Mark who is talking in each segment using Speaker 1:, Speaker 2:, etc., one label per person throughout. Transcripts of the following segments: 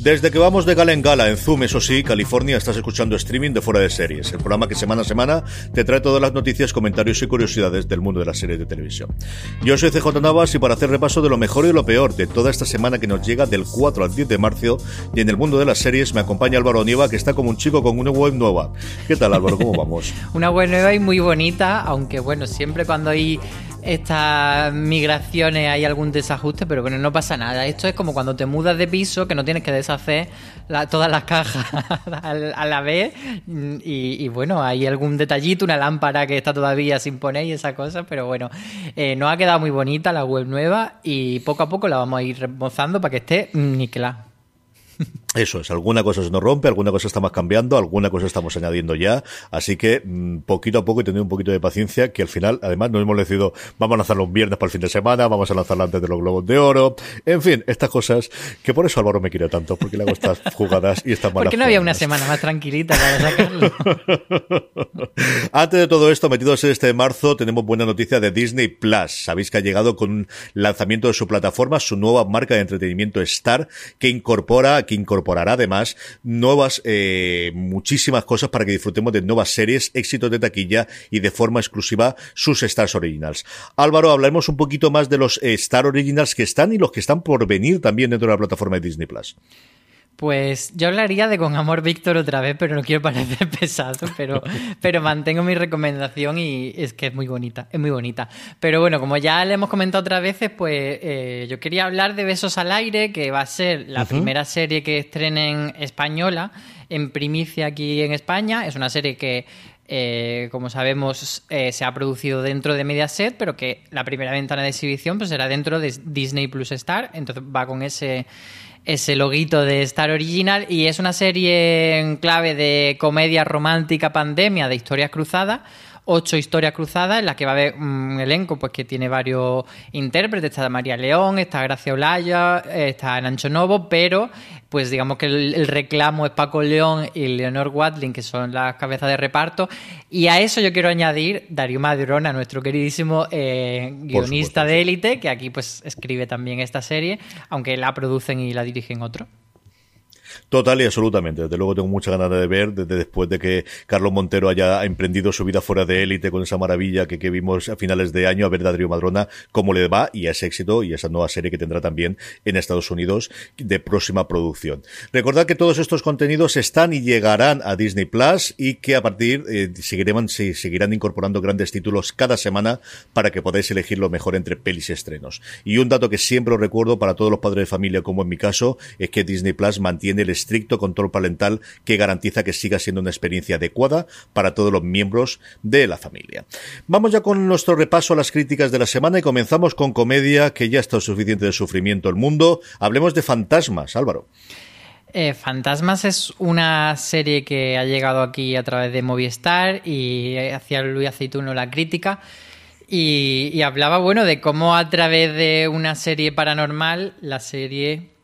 Speaker 1: Desde que vamos de gala en gala en Zoom, eso sí, California, estás escuchando streaming de Fuera de Series, el programa que semana a semana te trae todas las noticias, comentarios y curiosidades del mundo de las series de televisión. Yo soy CJ Navas y para hacer repaso de lo mejor y lo peor de toda esta semana que nos llega del 4 al 10 de marzo y en el mundo de las series me acompaña Álvaro Nieva, que está como un chico con una web nueva. ¿Qué tal Álvaro? ¿Cómo vamos?
Speaker 2: Una web nueva y muy bonita, aunque bueno, siempre cuando hay estas migraciones hay algún desajuste, pero bueno, no pasa nada. Esto es como cuando te mudas de piso, que no tienes que deshacer la- todas las cajas a la vez. Y, bueno, hay algún detallito, una lámpara que está todavía sin poner y esas cosas, pero bueno, eh, nos ha quedado muy bonita la web nueva y poco a poco la vamos a ir remozando para que esté niquelada.
Speaker 1: Eso es, alguna cosa se nos rompe, alguna cosa estamos cambiando, alguna cosa estamos añadiendo ya, así que mm, poquito a poco y tener un poquito de paciencia, que al final, además, nos hemos decidido, vamos a lanzarlo un viernes para el fin de semana, vamos a lanzarlo antes de los Globos de Oro, en fin, estas cosas, que por eso Álvaro me quiere tanto, porque le hago estas jugadas y estas
Speaker 2: ¿Por
Speaker 1: malas
Speaker 2: qué no había una semana más tranquilita para sacarlo?
Speaker 1: Antes de todo esto, metidos en este marzo, tenemos buena noticia de Disney Plus. Sabéis que ha llegado con un lanzamiento de su plataforma, su nueva marca de entretenimiento Star, que incorpora, que incorporará además nuevas, eh, muchísimas cosas para que disfrutemos de nuevas series, éxitos de taquilla y de forma exclusiva sus Stars Originals. Álvaro, hablaremos un poquito más de los eh, Star Originals que están y los que están por venir también dentro de la plataforma de Disney Plus.
Speaker 2: Pues yo hablaría de Con Amor Víctor otra vez, pero no quiero parecer pesado, pero, pero mantengo mi recomendación y es que es muy bonita, es muy bonita. Pero bueno, como ya le hemos comentado otras veces, pues eh, yo quería hablar de Besos al Aire, que va a ser la primera serie que estrenen española en primicia aquí en España. Es una serie que eh, como sabemos, eh, se ha producido dentro de Mediaset, pero que la primera ventana de exhibición pues será dentro de Disney Plus Star, entonces va con ese ese loguito de Star Original. Y es una serie en clave de comedia romántica pandemia de historias cruzadas ocho historias cruzadas en las que va a haber un elenco pues que tiene varios intérpretes. Está María León está Gracia Olaya está Nancho Novo pero pues digamos que el, el reclamo es Paco León y Leonor Watling que son las cabezas de reparto. Y a eso yo quiero añadir Darío Madrona nuestro queridísimo eh, guionista de élite que aquí pues escribe también esta serie aunque la producen y la dirigen otros
Speaker 1: Total y absolutamente. Desde luego tengo muchas ganas de ver, desde después de que Carlos Montero haya emprendido su vida fuera de élite con esa maravilla que, vimos a finales de año, a ver a Adrio Madrona cómo le va y a ese éxito y esa nueva serie que tendrá también en Estados Unidos de próxima producción. Recordad que todos estos contenidos están y llegarán a Disney Plus y que a partir eh, seguirán, se seguirán incorporando grandes títulos cada semana para que podáis elegir lo mejor entre pelis y estrenos. Y un dato que siempre os recuerdo para todos los padres de familia, como en mi caso, es que Disney Plus mantiene el estricto control parental que garantiza que siga siendo una experiencia adecuada para todos los miembros de la familia. Vamos ya con nuestro repaso a las críticas de la semana y comenzamos con comedia, que ya está suficiente de sufrimiento el mundo. Hablemos de fantasmas, Álvaro.
Speaker 2: Eh, Fantasmas es una serie que ha llegado aquí a través de Movistar y hacía Luis Aceituno la crítica. Y, y hablaba, bueno, de cómo a través de una serie paranormal, la serie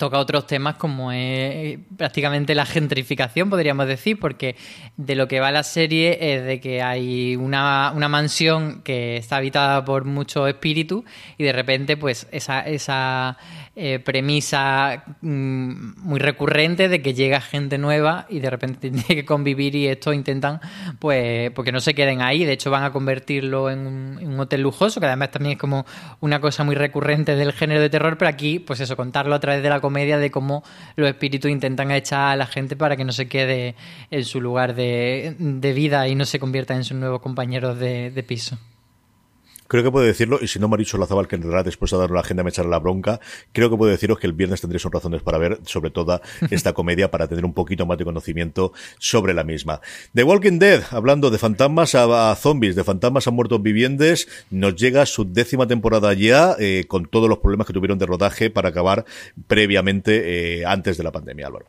Speaker 2: toca otros temas como es prácticamente la gentrificación, podríamos decir, porque de lo que va la serie es de que hay una, una mansión que está habitada por muchos espíritus y de repente pues esa, esa eh, premisa mm, muy recurrente de que llega gente nueva y de repente tiene que convivir y esto intentan pues porque no se queden ahí, de hecho van a convertirlo en un, en un hotel lujoso, que además también es como una cosa muy recurrente del género de terror, pero aquí pues eso, contarlo a través de la comedia de cómo los espíritus intentan echar a la gente para que no se quede en su lugar de, de vida y no se convierta en sus nuevos compañeros de, de piso.
Speaker 1: Creo que puedo decirlo, y si no Maricho Lazabal, que entrará después a dar la agenda me echará la bronca, creo que puedo deciros que el viernes tendréis razones para ver, sobre todo esta comedia, para tener un poquito más de conocimiento sobre la misma. The Walking Dead, hablando de fantasmas a, a zombies, de fantasmas a muertos vivientes, nos llega su décima temporada ya, eh, con todos los problemas que tuvieron de rodaje para acabar previamente, eh, antes de la pandemia, Álvaro.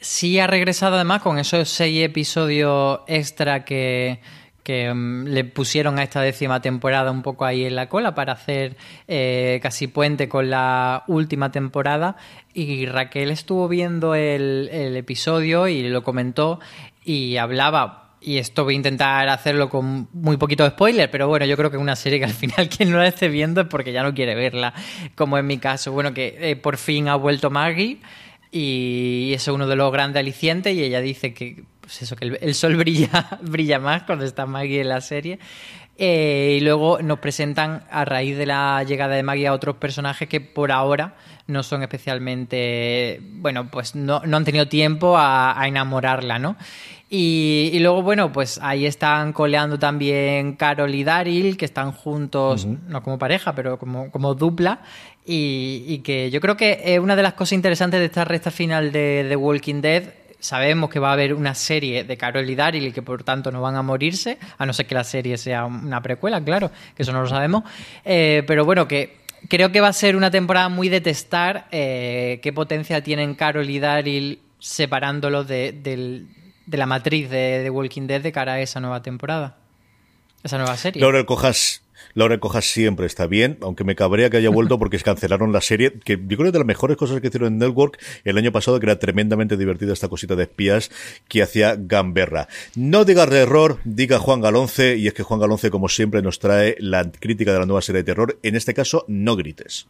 Speaker 2: Sí ha regresado además con esos seis episodios extra que, que mm, le pusieron a esta décima temporada un poco ahí en la cola para hacer eh, casi puente con la última temporada. Y Raquel estuvo viendo el, episodio y lo comentó y hablaba. Y esto voy a intentar hacerlo con muy poquito spoiler, pero bueno, yo creo que es una serie que al final quien no la esté viendo es porque ya no quiere verla, como en mi caso. Bueno, que eh, por fin ha vuelto Maggie y eso es uno de los grandes alicientes y ella dice que pues eso que el, el sol brilla brilla más cuando está Maggie en la serie Eh, y luego nos presentan a raíz de la llegada de Maggie a otros personajes que por ahora no son especialmente bueno pues no, no han tenido tiempo a, a enamorarla no y, y luego, bueno, pues ahí están coleando también Carol y Daryl, que están juntos, no como pareja, pero como, como dupla. Y, y que yo creo que es una de las cosas interesantes de esta recta final de The Walking Dead. Sabemos que va a haber una serie de Carol y Daryl y que por tanto no van a morirse, a no ser que la serie sea una precuela, claro, que eso no lo sabemos. Eh, pero bueno, que creo que va a ser una temporada muy de testar eh, qué potencia tienen Carol y Daryl separándolos de, de la matriz de, Walking Dead de cara a esa nueva temporada. Esa nueva serie.
Speaker 1: Laura Cojas siempre está bien, aunque me cabrea que haya vuelto porque cancelaron la serie, que yo creo que de las mejores cosas que hicieron en Network el año pasado, que era tremendamente divertida esta cosita de espías que hacía Gamberra. No diga error, diga Juan Galonce, y es que Juan Galonce, como siempre, nos trae la crítica de la nueva serie de terror. En este caso, no grites.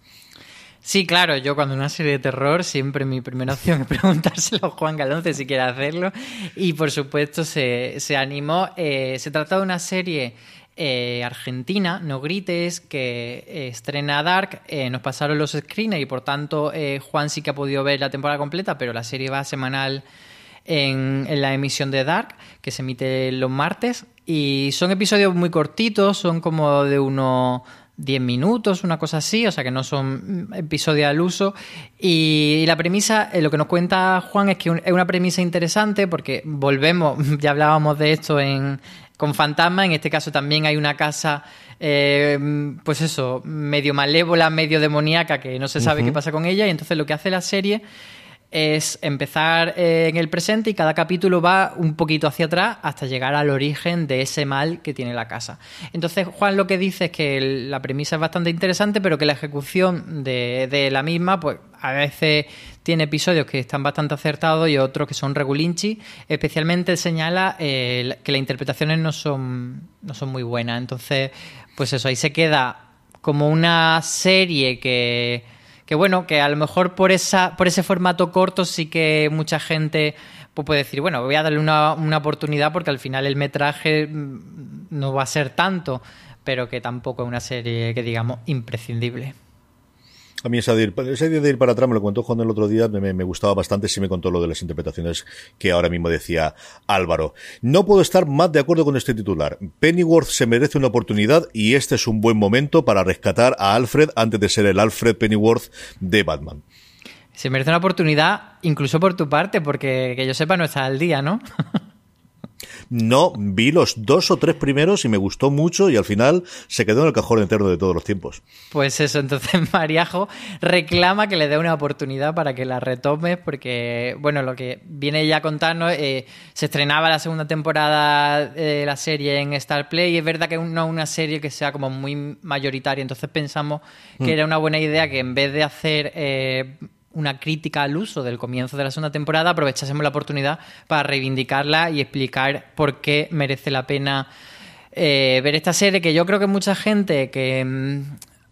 Speaker 2: Sí, claro, yo cuando una serie de terror siempre mi primera opción es preguntárselo a Juan Galonce si quiere hacerlo y por supuesto se, se animó. Eh, se trata de una serie eh, argentina, No Grites, que eh, estrena Dark, eh, nos pasaron los screeners y por tanto Juan sí que ha podido ver la temporada completa, pero la serie va semanal en, en la emisión de Dark, que se emite los martes. Y son episodios muy cortitos, son como de unos 10 minutos, una cosa así, o sea que no son mm, episodios al uso. Y, la premisa, lo que nos cuenta Juan es que es una premisa interesante porque volvemos, ya hablábamos de esto en, con Fantasma, en este caso también hay una casa, eh, pues eso, medio malévola, medio demoníaca, que no se sabe qué pasa con ella, y entonces lo que hace la serie es empezar eh, en el presente y cada capítulo va un poquito hacia atrás hasta llegar al origen de ese mal que tiene la casa. Entonces Juan lo que dice es que el- la premisa es bastante interesante, pero que la ejecución de, de la misma, pues a veces tiene episodios que están bastante acertados y otros que son regulinchi. Especialmente señala eh, que las interpretaciones no son, no son muy buenas. Entonces, pues eso, ahí se queda como una serie que que bueno, que a lo mejor por esa, por ese formato corto sí que mucha gente pues, puede decir, bueno, voy a darle una, una oportunidad porque al final el metraje mm, no va a ser tanto, pero que tampoco es una serie que digamos imprescindible.
Speaker 1: A mí esa idea de ir para atrás, me lo contó Juan el otro día, me, me gustaba bastante, sí me contó lo de las interpretaciones que ahora mismo decía Álvaro. No puedo estar más de acuerdo con este titular. Pennyworth se merece una oportunidad y este es un buen momento para rescatar a Alfred antes de ser el Alfred Pennyworth de Batman.
Speaker 2: Se merece una oportunidad, incluso por tu parte, porque que yo sepa no está al día, ¿no?
Speaker 1: No, vi los dos o tres primeros y me gustó mucho y al final se quedó en el cajón eterno de todos los tiempos.
Speaker 2: Pues eso, entonces Mariajo reclama que le dé una oportunidad para que la retomes, porque, bueno, lo que viene ya a contarnos, eh, se estrenaba la segunda temporada de la serie en Star Play, y es verdad que no es una serie que sea como muy mayoritaria, entonces pensamos que era una buena idea que en vez de hacer... eh, una crítica al uso del comienzo de la segunda temporada, aprovechásemos la oportunidad para reivindicarla y explicar por qué merece la pena eh, ver esta serie, que yo creo que mucha gente que mm,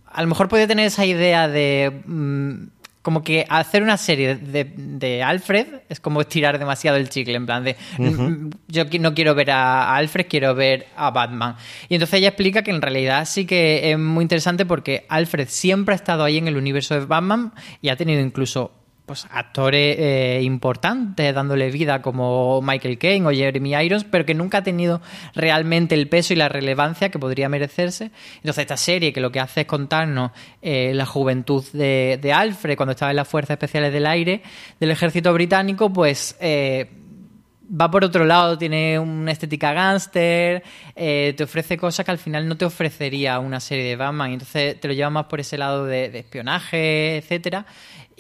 Speaker 2: a lo mejor puede tener esa idea de... mm, como que hacer una serie de, de Alfred es como estirar demasiado el chicle, en plan de mm, yo no quiero ver a Alfred, quiero ver a Batman. Y entonces ella explica que en realidad sí que es muy interesante porque Alfred siempre ha estado ahí en el universo de Batman y ha tenido incluso pues actores eh, importantes dándole vida como Michael Caine o Jeremy Irons, pero que nunca ha tenido realmente el peso y la relevancia que podría merecerse. Entonces esta serie que lo que hace es contarnos eh, la juventud de, de Alfred cuando estaba en las Fuerzas Especiales del Aire del Ejército Británico, pues... eh, va por otro lado, tiene una estética gángster, te ofrece cosas que al final no te ofrecería una serie de Batman, entonces te lo lleva más por ese lado de espionaje, etcétera.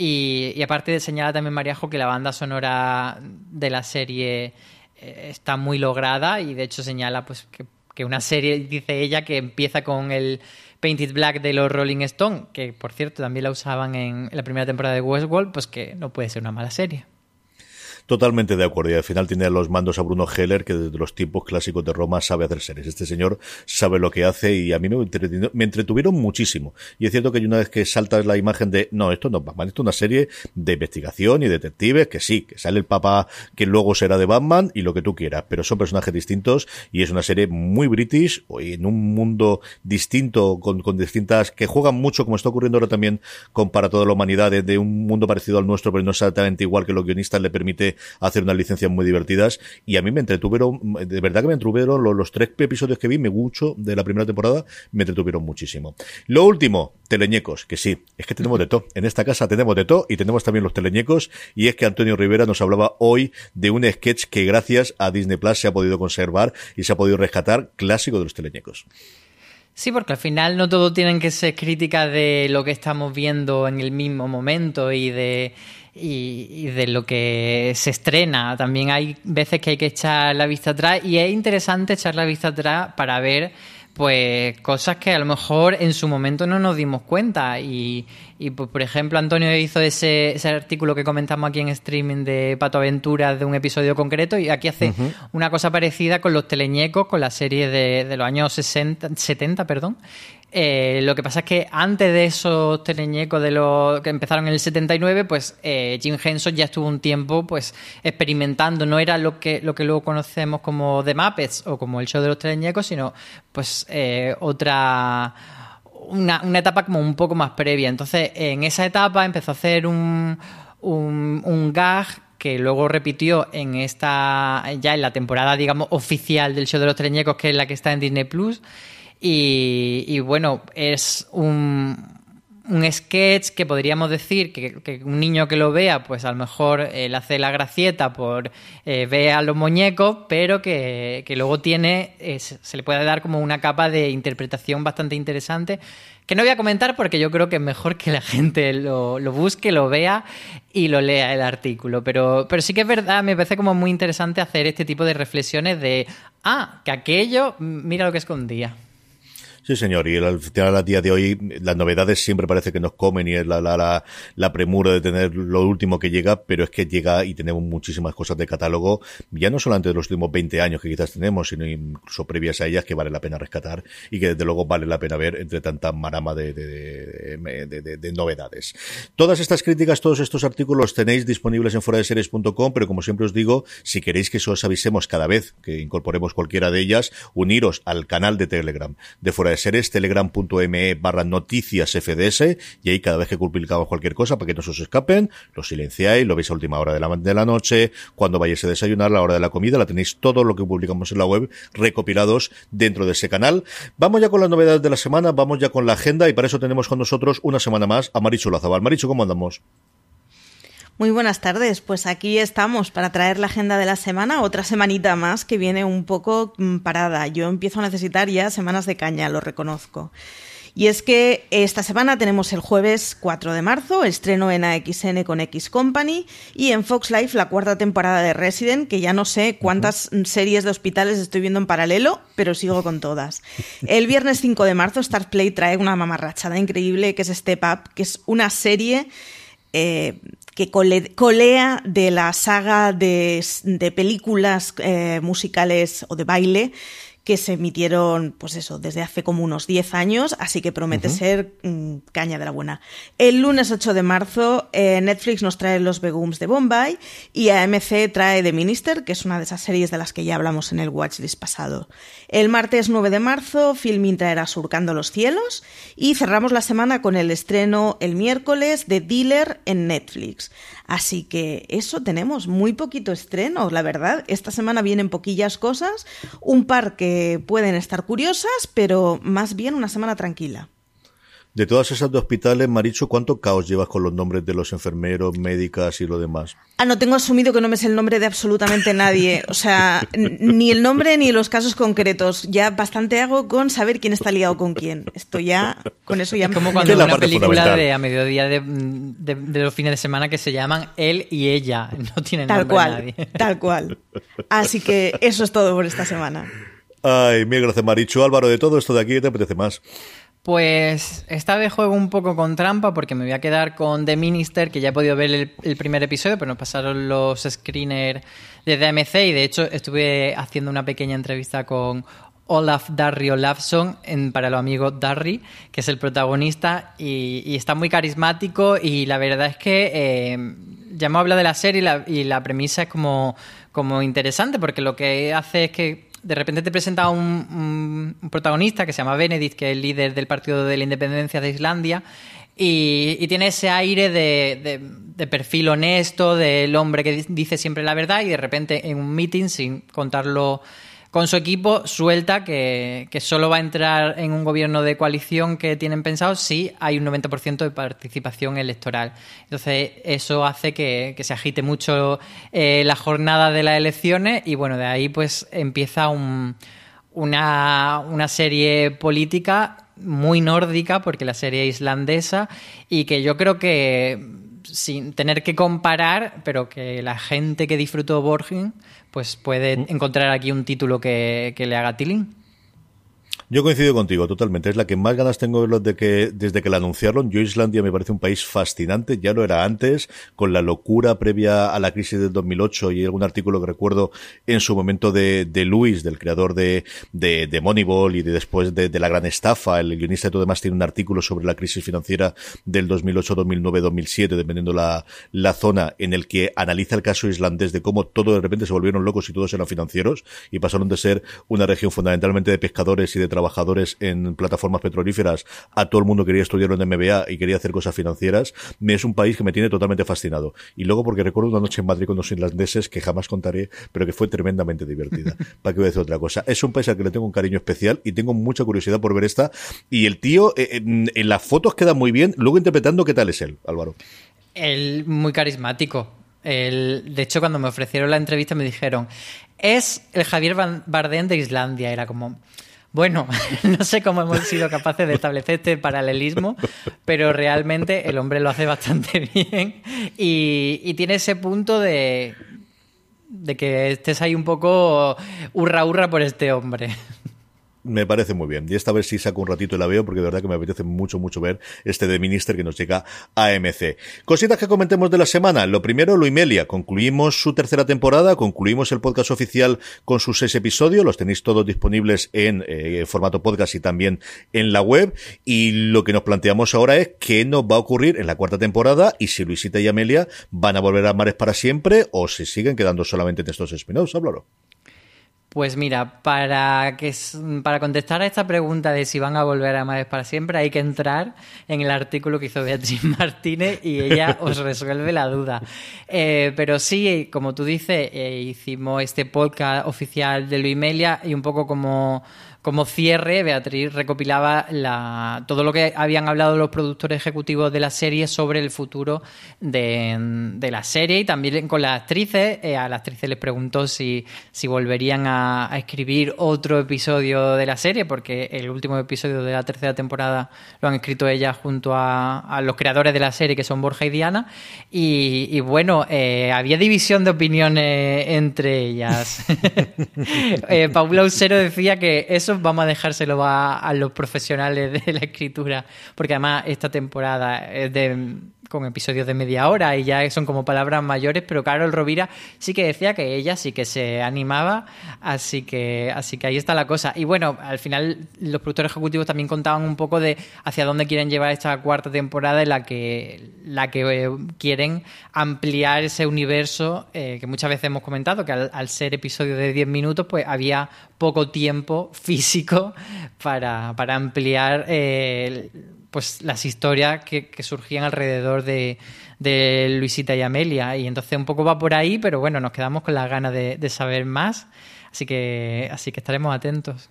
Speaker 2: Y, y aparte señala también Mariajo que la banda sonora de la serie eh, está muy lograda y de hecho señala pues que, una serie, dice ella, que empieza con el Painted Black de los Rolling Stone, que por cierto también la usaban en la primera temporada de Westworld, pues que no puede ser una mala serie.
Speaker 1: Totalmente de acuerdo. Y al final tiene a los mandos a Bruno Heller, que desde los tiempos clásicos de Roma sabe hacer series. Este señor sabe lo que hace y a mí me, entretuvi- me entretuvieron muchísimo. Y es cierto que una vez que salta la imagen de, no, esto no es Batman, esto es una serie de investigación y detectives, que sí, que sale el papá que luego será de Batman y lo que tú quieras, pero son personajes distintos y es una serie muy british y en un mundo distinto, con, con distintas, que juegan mucho, como está ocurriendo ahora también con Para toda la humanidad, de, de un mundo parecido al nuestro, pero no exactamente igual que los guionistas le permite hacer unas licencias muy divertidas. Y a mí me entretuvieron, de verdad que me entretuvieron los, tres episodios que vi, me mucho de la primera temporada, me entretuvieron muchísimo. Lo último, teleñecos, que sí, es que tenemos de todo. En esta casa tenemos de todo y tenemos también los teleñecos. Y es que Antonio Rivera nos hablaba hoy de un sketch que gracias a Disney Plus se ha podido conservar y se ha podido rescatar clásico de los teleñecos.
Speaker 2: Sí, porque al final no todo tienen que ser críticas de lo que estamos viendo en el mismo momento y de, y, y de lo que se estrena. También hay veces que hay que echar la vista atrás y es interesante echar la vista atrás para ver pues cosas que a lo mejor en su momento no nos dimos cuenta y, y, pues, por ejemplo Antonio hizo ese, ese artículo que comentamos aquí en streaming de Pato Aventuras de un episodio concreto y aquí hace una cosa parecida con los teleñecos, con la serie de, de los años 60, 70, perdón. Eh, lo que pasa es que antes de esos teleñecos de los que empezaron en el 79, pues eh, Jim Henson ya estuvo un tiempo pues experimentando. No era lo que, lo que luego conocemos como The Muppets o como el show de los teleñecos, sino pues eh, otra una, una etapa como un poco más previa. Entonces, en esa etapa empezó a hacer un, un, un gag que luego repitió en esta ya en la temporada digamos oficial del show de los teleñecos que es la que está en Disney Plus y, bueno es un, un sketch que podríamos decir que, un niño que lo vea pues a lo mejor eh, hace la gracieta por eh, ver a los muñecos pero que, que luego tiene eh, se se le puede dar como una capa de interpretación bastante interesante que no voy a comentar porque yo creo que es mejor que la gente lo, lo busque, lo vea y lo lea el artículo. Pero, pero sí que es verdad, me parece como muy interesante hacer este tipo de reflexiones de, ah, que aquello, mira lo que escondía.
Speaker 1: Sí, señor, y al final, a día de hoy, las novedades siempre parece que nos comen y es la, la, la, la premura de tener lo último que llega, pero es que llega y tenemos muchísimas cosas de catálogo, ya no solamente de los últimos 20 años que quizás tenemos, sino incluso previas a ellas que vale la pena rescatar y que desde luego vale la pena ver entre tanta marama de, de, de, de, de, de novedades. Todas estas críticas, todos estos artículos tenéis disponibles en foradeseries.com, pero como siempre os digo, si queréis que os avisemos cada vez que incorporemos cualquiera de ellas, uniros al canal de Telegram de Fuera de Series, telegram.me barra noticias FDS, y ahí cada vez que publicamos cualquier cosa, para que no se os escapen, lo silenciáis, lo veis a última hora de la, de la noche, cuando vayáis a desayunar, la hora de la comida, la tenéis todo lo que publicamos en la web recopilados dentro de ese canal. Vamos ya con las novedades de la semana, vamos ya con la agenda, y para eso tenemos con nosotros una semana más a Marichu Lazabal. Marichu, ¿cómo andamos?
Speaker 3: Muy buenas tardes, pues aquí estamos para traer la agenda de la semana, otra semanita más que viene un poco mm, parada. Yo empiezo a necesitar ya semanas de caña, lo reconozco. Y es que esta semana tenemos el jueves 4 de marzo, estreno en AXN con X Company y en Fox Life la cuarta temporada de Resident, que ya no sé cuántas series de hospitales estoy viendo en paralelo, pero sigo con todas. El viernes 5 de marzo Stars Play trae una mamarrachada increíble que es Step Up, que es una serie eh, que cole- colea de la saga de, de películas eh, musicales o de baile que se emitieron, pues eso, desde hace como unos 10 años, así que promete ser mm, caña de la buena. El lunes 8 de marzo, eh, Netflix nos trae Los Begums de Bombay y AMC trae The Minister, que es una de esas series de las que ya hablamos en el Watchlist pasado. El martes 9 de marzo, Filmin traerá Surcando los Cielos y cerramos la semana con el estreno el miércoles de Dealer en Netflix. Así que eso tenemos, muy poquito estreno, la verdad. Esta semana vienen poquillas cosas, un par que pueden estar curiosas, pero más bien una semana tranquila.
Speaker 1: De todas esas de hospitales, Maricho, ¿cuánto caos llevas con los nombres de los enfermeros, médicas y lo demás?
Speaker 3: Ah, no, tengo asumido que no me sé el nombre de absolutamente nadie. O sea, ni el nombre ni los casos concretos. Ya bastante hago con saber quién está liado con quién. Esto ya, con eso ya
Speaker 2: Es como cuando
Speaker 1: es la
Speaker 2: una película de a mediodía de, de- de los fines de semana que se llaman Él y Ella. No tienen
Speaker 3: Tal
Speaker 2: nombre
Speaker 3: cual,
Speaker 2: nadie.
Speaker 3: tal cual. Así que eso es todo por esta semana.
Speaker 1: Ay, mil gracias, Maricho. Álvaro, de todo esto de aquí, ¿qué te apetece más?
Speaker 2: Pues esta vez juego un poco con trampa porque me voy a quedar con The Minister, que ya he podido ver el, primer episodio, pero nos pasaron los screeners de DMC y de hecho estuve haciendo una pequeña entrevista con Olaf Darry Olafsson en, para los amigos Darry, que es el protagonista y, está muy carismático y la verdad es que eh, ya hemos hablado de la serie y la, y la premisa es como, como interesante porque lo que hace es que de repente te presenta un, un- protagonista que se llama Benedict, que es el líder del Partido de la Independencia de Islandia, y, tiene ese aire de, de- perfil honesto, del hombre que di- dice siempre la verdad, y de repente en un meeting, sin contarlo con su equipo, suelta que, que solo va a entrar en un gobierno de coalición que tienen pensado si hay un 90% de participación electoral. Entonces, eso hace que, que se agite mucho eh, la jornada de las elecciones y bueno, de ahí pues empieza un, una, una serie política muy nórdica, porque la serie es islandesa, y que yo creo que sin tener que comparar, pero que la gente que disfrutó Borgen, pues puede encontrar aquí un título que, que le haga tilín.
Speaker 1: Yo coincido contigo totalmente. Es la que más ganas tengo de que, desde que la anunciaron. Yo, Islandia me parece un país fascinante. Ya lo era antes, con la locura previa a la crisis del 2008 y algún artículo que recuerdo en su momento de, de Luis, del creador de, de, de Moneyball y de después de, de la gran estafa. El guionista y todo demás tiene un artículo sobre la crisis financiera del 2008, 2009, 2007, dependiendo la, la zona en el que analiza el caso islandés de cómo todo de repente se volvieron locos y todos eran financieros y pasaron de ser una región fundamentalmente de pescadores y de trabajadores en plataformas petrolíferas a todo el mundo quería estudiar en MBA y quería hacer cosas financieras, me es un país que me tiene totalmente fascinado. Y luego porque recuerdo una noche en Madrid con los irlandeses que jamás contaré, pero que fue tremendamente divertida. ¿Para qué voy a decir otra cosa? Es un país al que le tengo un cariño especial y tengo mucha curiosidad por ver esta. Y el tío, eh, en, en las fotos queda muy bien, luego interpretando qué tal es él, Álvaro.
Speaker 2: Él muy carismático. El- de hecho, cuando me ofrecieron la entrevista me dijeron, es el Javier Bardem de Islandia. Era como, bueno, no sé cómo hemos sido capaces de establecer este paralelismo, pero realmente el hombre lo hace bastante bien y, tiene ese punto de, de que estés ahí un poco hurra hurra por este hombre.
Speaker 1: Me parece muy bien. Y esta vez sí saco un ratito y la veo porque de verdad que me apetece mucho, mucho ver este de Minister que nos llega a AMC. Cositas que comentemos de la semana. Lo primero, Luimelia. Concluimos su tercera temporada, concluimos el podcast oficial con sus seis episodios. Los tenéis todos disponibles en eh, formato podcast y también en la web. Y lo que nos planteamos ahora es qué nos va a ocurrir en la cuarta temporada y si Luisita y Amelia van a volver a Mares para siempre o si siguen quedando solamente en estos spin-offs. Háblalo.
Speaker 2: Pues mira, para, que, para contestar a esta pregunta de si van a volver a Mares para siempre, hay que entrar en el artículo que hizo Beatriz Martínez y ella os resuelve la duda. Eh, pero sí, como tú dices, eh, hicimos este podcast oficial de Luimelia y un poco como, como cierre, Beatriz recopilaba la, todo lo que habían hablado los productores ejecutivos de la serie sobre el futuro de, de la serie y también con las actrices. Eh, a las actrices les preguntó si, si volverían a, a escribir otro episodio de la serie, porque el último episodio de la tercera temporada lo han escrito ellas junto a, a los creadores de la serie, que son Borja y Diana. Y, y bueno, eh, había división de opiniones entre ellas. eh, Paula Usero decía que vamos a dejárselo a, a los profesionales de la escritura, porque además esta temporada es de con episodios de media hora y ya son como palabras mayores, pero Carol Rovira sí que decía que ella sí que se animaba, así que, así que ahí está la cosa. Y bueno, al final los productores ejecutivos también contaban un poco de hacia dónde quieren llevar esta cuarta temporada en la que, la que eh, quieren ampliar ese universo eh, que muchas veces hemos comentado, que al, ser episodio de 10 minutos, pues había poco tiempo físico para, para ampliar eh, pues las historias que, surgían alrededor de, Luisita y Amelia. Y entonces un poco va por ahí, pero bueno, nos quedamos con las ganas de, de saber más. Así que, así que estaremos atentos.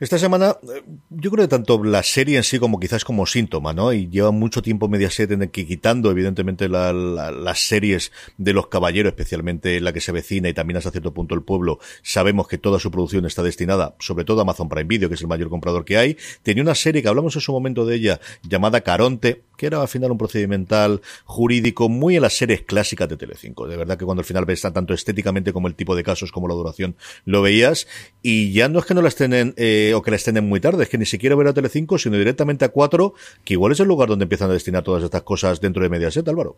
Speaker 1: Esta semana, eh, yo creo que tanto la serie en sí como quizás como síntoma, ¿no? Y lleva mucho tiempo Mediaset en que quitando, evidentemente, las series de los caballeros, especialmente la que se vecina y también hasta cierto punto el pueblo, sabemos que toda su producción está destinada, sobre todo Amazon Prime Video, que es el mayor comprador que hay. Tenía una serie que hablamos en su momento de ella, llamada Caronte, que era al final un procedimental jurídico muy en las series clásicas de Telecinco. De verdad que cuando al final ves tanto estéticamente como el tipo de casos como la duración lo veías. Y ya no es que no la estén eh, o que la estén muy tarde, es que ni siquiera ver a Telecinco, sino directamente a 4, que igual es el lugar donde empiezan a destinar todas estas cosas dentro de Mediaset, Álvaro.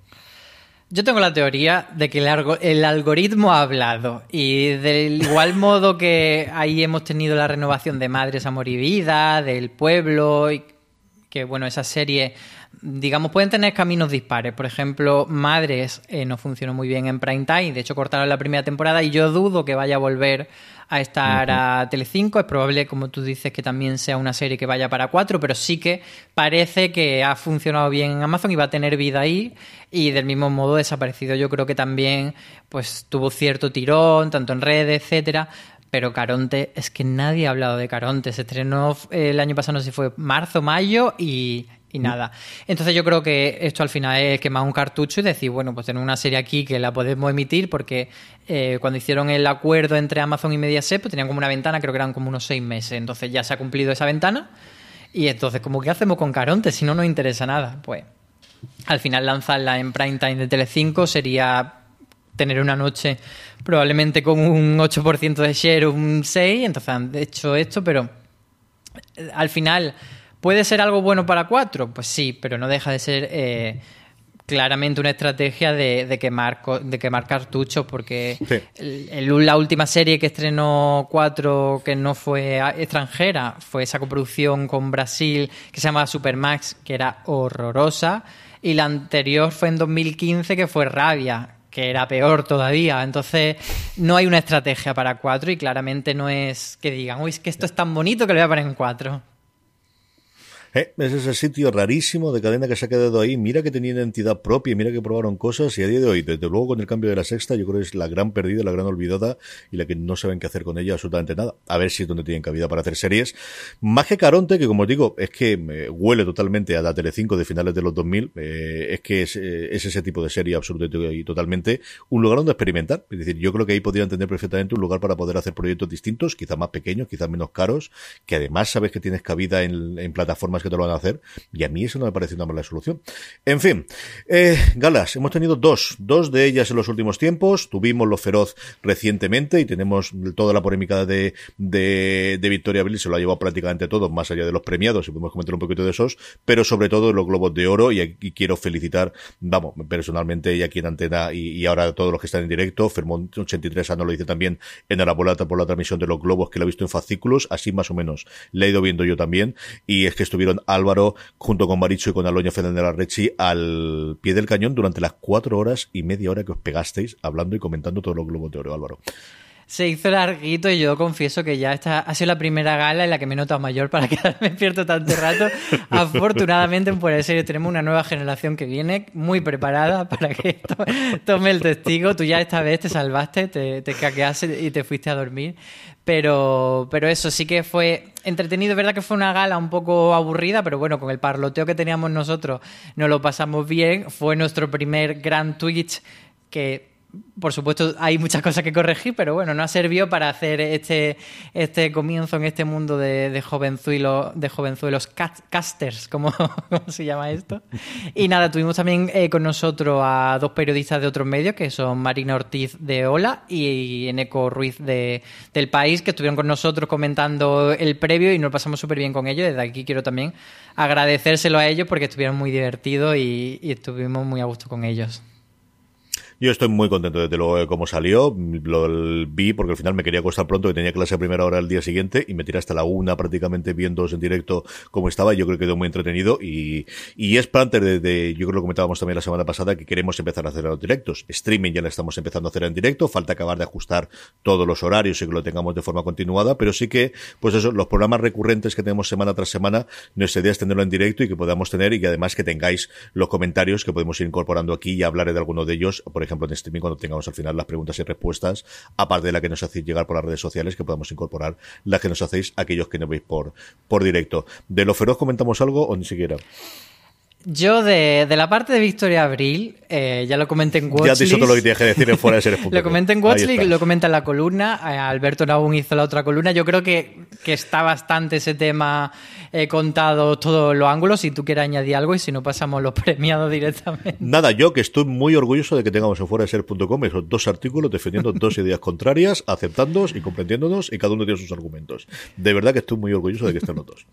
Speaker 2: Yo tengo la teoría de que el, algoritmo ha hablado y del igual modo que ahí hemos tenido la renovación de Madres, Amor y Vida, del pueblo, y que bueno, esa serie digamos, pueden tener caminos dispares. Por ejemplo, Madres eh, no funcionó muy bien en prime time, de hecho cortaron la primera temporada y yo dudo que vaya a volver a estar a Telecinco. Es probable, como tú dices, que también sea una serie que vaya para cuatro, pero sí que parece que ha funcionado bien en Amazon y va a tener vida ahí. Y del mismo modo, desaparecido, yo creo que también pues tuvo cierto tirón, tanto en redes, etcétera. Pero Caronte, es que nadie ha hablado de Caronte. Se estrenó eh, el año pasado, no sé si fue marzo, mayo, y y nada. Entonces yo creo que esto al final es quemar un cartucho y decir, bueno, pues tener una serie aquí que la podemos emitir porque eh, cuando hicieron el acuerdo entre Amazon y Mediaset, pues tenían como una ventana, creo que eran como unos seis meses. Entonces ya se ha cumplido esa ventana y entonces, ¿cómo qué hacemos con Caronte si no nos interesa nada? Pues al final lanzarla en prime time de Telecinco sería tener una noche probablemente con un 8% de share un 6, entonces han hecho esto, pero eh, al final ¿Puede ser algo bueno para cuatro? Pues sí, pero no deja de ser eh, claramente una estrategia de, quemar, de quemar cartuchos, porque la última serie que estrenó cuatro que no fue extranjera fue esa coproducción con Brasil que se llamaba Supermax, que era horrorosa, y la anterior fue en 2015 que fue Rabia, que era peor todavía. Entonces, no hay una estrategia para cuatro y claramente no es que digan, uy, es que esto es tan bonito que lo voy a poner en cuatro.
Speaker 1: Eh, es ese sitio rarísimo de cadena que se ha quedado ahí. Mira que tenía identidad propia, mira que probaron cosas y a día de hoy, desde luego con el cambio de la sexta, yo creo que es la gran perdida, la gran olvidada y la que no saben qué hacer con ella absolutamente nada. A ver si es donde tienen cabida para hacer series. Más que Caronte, que como os digo, es que me huele totalmente a la Telecinco de finales de los 2000, eh, es que eh, es, ese tipo de serie absolutamente y totalmente un lugar donde experimentar. Es decir, yo creo que ahí podrían tener perfectamente un lugar para poder hacer proyectos distintos, quizás más pequeños, quizás menos caros, que además sabes que tienes cabida en plataformas que te lo van a hacer. Y a mí eso no me parece una mala solución. En fin, eh, galas, hemos tenido dos, dos de ellas en los últimos tiempos. Tuvimos Lo Feroz recientemente y tenemos toda la polémica de, de, Victoria Bill, se lo ha llevado prácticamente todo, más allá de los premiados, y podemos comentar un poquito de esos, pero sobre todo los Globos de Oro, y aquí quiero felicitar, vamos, personalmente y aquí en Antena y, ahora a todos los que están en directo, Fermont 83 no lo dice también en Arapolata por la transmisión de los Globos, que lo he visto en fascículos, así más o menos le he ido viendo yo también, y es que estuvieron Álvaro junto con Maricho y con Aloña Fernández Arrechi al pie del cañón durante las cuatro horas y media hora que os pegasteis hablando y comentando todos los globos de oro, Álvaro.
Speaker 2: Se hizo larguito y yo confieso que ya esta ha sido la primera gala en la que me he notado mayor para quedarme despierto tanto rato. Afortunadamente, por el serio, tenemos una nueva generación que viene muy preparada para que tome el testigo. Tú ya esta vez te salvaste, te, te caqueaste y te fuiste a dormir. Pero, pero eso sí que fue entretenido. Es verdad que fue una gala un poco aburrida, pero bueno, con el parloteo que teníamos nosotros nos lo pasamos bien. Fue nuestro primer gran Twitch que por supuesto, hay muchas cosas que corregir, pero bueno, no ha servido para hacer este, este comienzo en este mundo de, de, jovenzuelos, de jovenzuelos casters, como se llama esto. Y nada, tuvimos también eh, con nosotros a dos periodistas de otros medios, que son Marina Ortiz de Ola y Eneco Ruiz de, del País, que estuvieron con nosotros comentando el previo y nos pasamos súper bien con ellos. Desde aquí quiero también agradecérselo a ellos porque estuvieron muy divertidos y, y estuvimos muy a gusto con ellos.
Speaker 1: Yo estoy muy contento desde luego de cómo salió. Lo vi porque al final me quería acostar pronto y tenía clase a primera hora el día siguiente y me tiré hasta la una prácticamente viendo en directo cómo estaba. Yo creo que quedó muy entretenido y, y es parte de, de, yo creo que lo comentábamos también la semana pasada, que queremos empezar a hacer los directos. Streaming ya lo estamos empezando a hacer en directo. Falta acabar de ajustar todos los horarios y que lo tengamos de forma continuada, pero sí que, pues eso, los programas recurrentes que tenemos semana tras semana, nuestra idea es tenerlo en directo y que podamos tener y que además que tengáis los comentarios que podemos ir incorporando aquí y hablaré de alguno de ellos, por ejemplo, ejemplo, en streaming cuando tengamos al final las preguntas y respuestas, aparte de la que nos hacéis llegar por las redes sociales, que podamos incorporar las que nos hacéis aquellos que no veis por, por directo. ¿De lo feroz comentamos algo o ni siquiera?
Speaker 2: Yo de, de, la parte de Victoria Abril, eh, ya lo comenté en Watchlist.
Speaker 1: Ya has dicho todo lo que tienes que decir en fuera de seres.
Speaker 2: lo comenté en Watchlist, lo comenta en la columna. Eh, Alberto Naún hizo la otra columna. Yo creo que, que está bastante ese tema eh, contado todos los ángulos. Si tú quieres añadir algo y si no pasamos los premiados directamente.
Speaker 1: Nada, yo que estoy muy orgulloso de que tengamos en fuera de ser.com esos dos artículos defendiendo dos ideas contrarias, aceptándonos y comprendiéndonos y cada uno tiene sus argumentos. De verdad que estoy muy orgulloso de que estén los dos.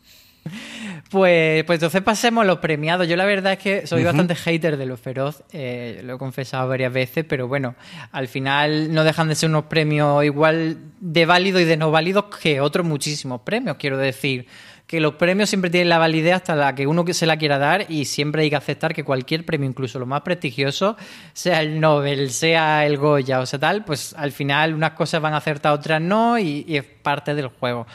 Speaker 2: Pues, pues entonces pasemos a los premiados. Yo la verdad es que soy uh -huh. bastante hater de lo feroz, eh, lo he confesado varias veces, pero bueno, al final no dejan de ser unos premios igual de válidos y de no válidos que otros muchísimos premios, quiero decir que los premios siempre tienen la validez hasta la que uno se la quiera dar y siempre hay que aceptar que cualquier premio, incluso lo más prestigioso, sea el Nobel, sea el Goya o sea tal, pues al final unas cosas van a acertar, otras no y, y es parte del juego.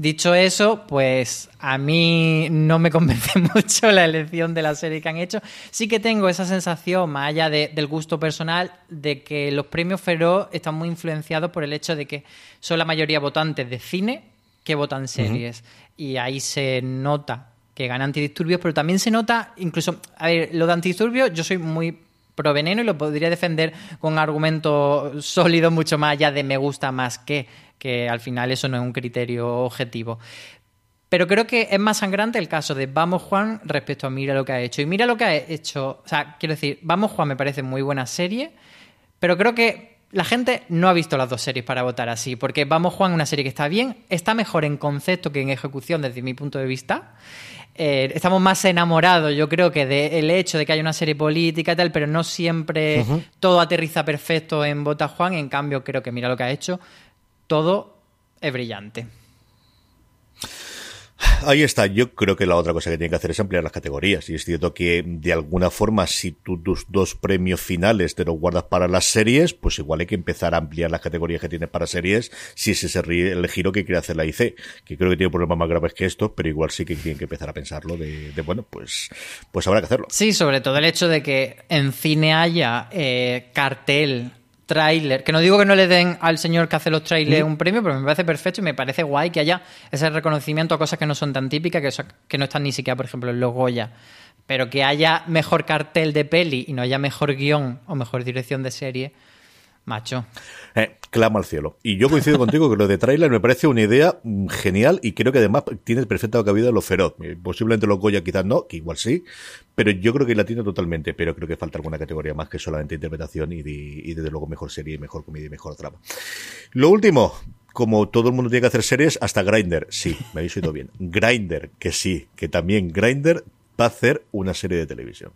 Speaker 2: Dicho eso, pues a mí no me convence mucho la elección de la serie que han hecho. Sí que tengo esa sensación, más allá de, del gusto personal, de que los premios Feroz están muy influenciados por el hecho de que son la mayoría votantes de cine que votan series. Uh -huh. Y ahí se nota que gana antidisturbios, pero también se nota, incluso, a ver, lo de antidisturbios, yo soy muy pro veneno y lo podría defender con argumentos sólidos mucho más allá de me gusta más que que al final eso no es un criterio objetivo. Pero creo que es más sangrante el caso de Vamos Juan respecto a Mira lo que ha hecho. Y Mira lo que ha hecho, o sea, quiero decir, Vamos Juan me parece muy buena serie, pero creo que la gente no ha visto las dos series para votar así, porque Vamos Juan es una serie que está bien, está mejor en concepto que en ejecución desde mi punto de vista. Eh, estamos más enamorados, yo creo, que del de hecho de que haya una serie política y tal, pero no siempre uh -huh. todo aterriza perfecto en Vota Juan. En cambio, creo que Mira lo que ha hecho todo es brillante.
Speaker 1: Ahí está. Yo creo que la otra cosa que tiene que hacer es ampliar las categorías. Y es cierto que, de alguna forma, si tú tus dos premios finales te los guardas para las series, pues igual hay que empezar a ampliar las categorías que tienes para series, si ese es el giro que quiere hacer la IC. Que creo que tiene problemas más graves que estos, pero igual sí que tienen que empezar a pensarlo de, de bueno, pues, pues habrá que hacerlo.
Speaker 2: Sí, sobre todo el hecho de que en cine haya eh, cartel tráiler, que no digo que no le den al señor que hace los trailers un premio, pero me parece perfecto y me parece guay que haya ese reconocimiento a cosas que no son tan típicas, que, que no están ni siquiera, por ejemplo, en los Goya, pero que haya mejor cartel de peli y no haya mejor guion o mejor dirección de serie, macho.
Speaker 1: Eh, clama al cielo. Y yo coincido contigo que lo de tráiler me parece una idea mm, genial y creo que además tiene perfecta cabida lo feroz. Eh, posiblemente los Goya quizás no, que igual sí, pero yo creo que la tiene totalmente, pero creo que falta alguna categoría más que solamente interpretación y desde luego mejor serie, mejor comedia y mejor trama. Lo último, como todo el mundo tiene que hacer series, hasta Grinder, sí, me habéis oído bien. Grinder, que sí, que también Grinder va a hacer una serie de televisión.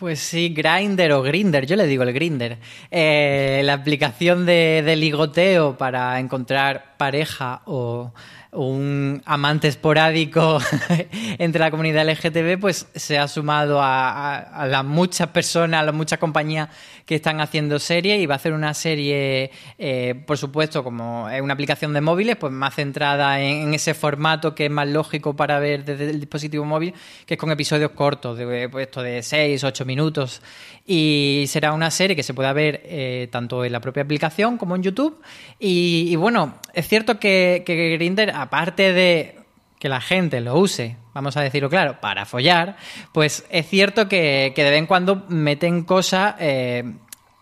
Speaker 2: Pues sí, Grinder o Grinder, yo le digo el Grinder. Eh, la aplicación de, de, ligoteo para encontrar pareja o un amante esporádico entre la comunidad LGTB, pues se ha sumado a, las muchas personas, a las muchas compañías que están haciendo series y va a hacer una serie, eh, por supuesto, como es una aplicación de móviles, pues más centrada en, ese formato que es más lógico para ver desde el dispositivo móvil, que es con episodios cortos, de, pues, esto de 6, 8 minutos. Y será una serie que se pueda ver eh, tanto en la propia aplicación como en YouTube. Y bueno, es cierto que, que Grindr, aparte de que la gente lo use, vamos a decirlo claro, para follar, pues es cierto que, que de vez en cuando meten cosas eh,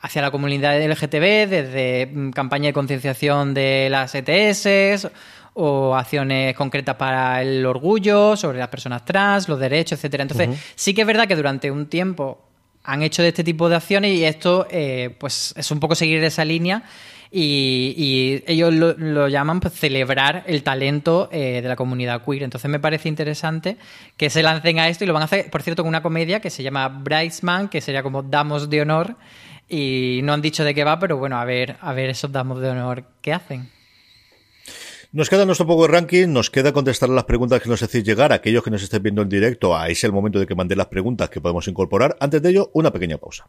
Speaker 2: hacia la comunidad LGTB, desde mm, campaña de concienciación de las ETS o acciones concretas para el orgullo, sobre las personas trans, los derechos, etcétera. Entonces, sí que es verdad que durante un tiempo han hecho de este tipo de acciones y esto eh, pues es un poco seguir esa línea y, ellos lo, lo llaman pues, celebrar el talento eh, de la comunidad queer. Entonces me parece interesante que se lancen a esto y lo van a hacer, por cierto, con una comedia que se llama Bridesman, que sería como Damos de Honor y no han dicho de qué va, pero bueno, a ver, a ver esos Damos de Honor qué hacen.
Speaker 1: Nos queda nuestro poco de ranking, nos queda contestar las preguntas que nos hacéis llegar, aquellos que nos estén viendo en directo, ahí es el momento de que mandéis las preguntas que podemos incorporar. Antes de ello, una pequeña pausa.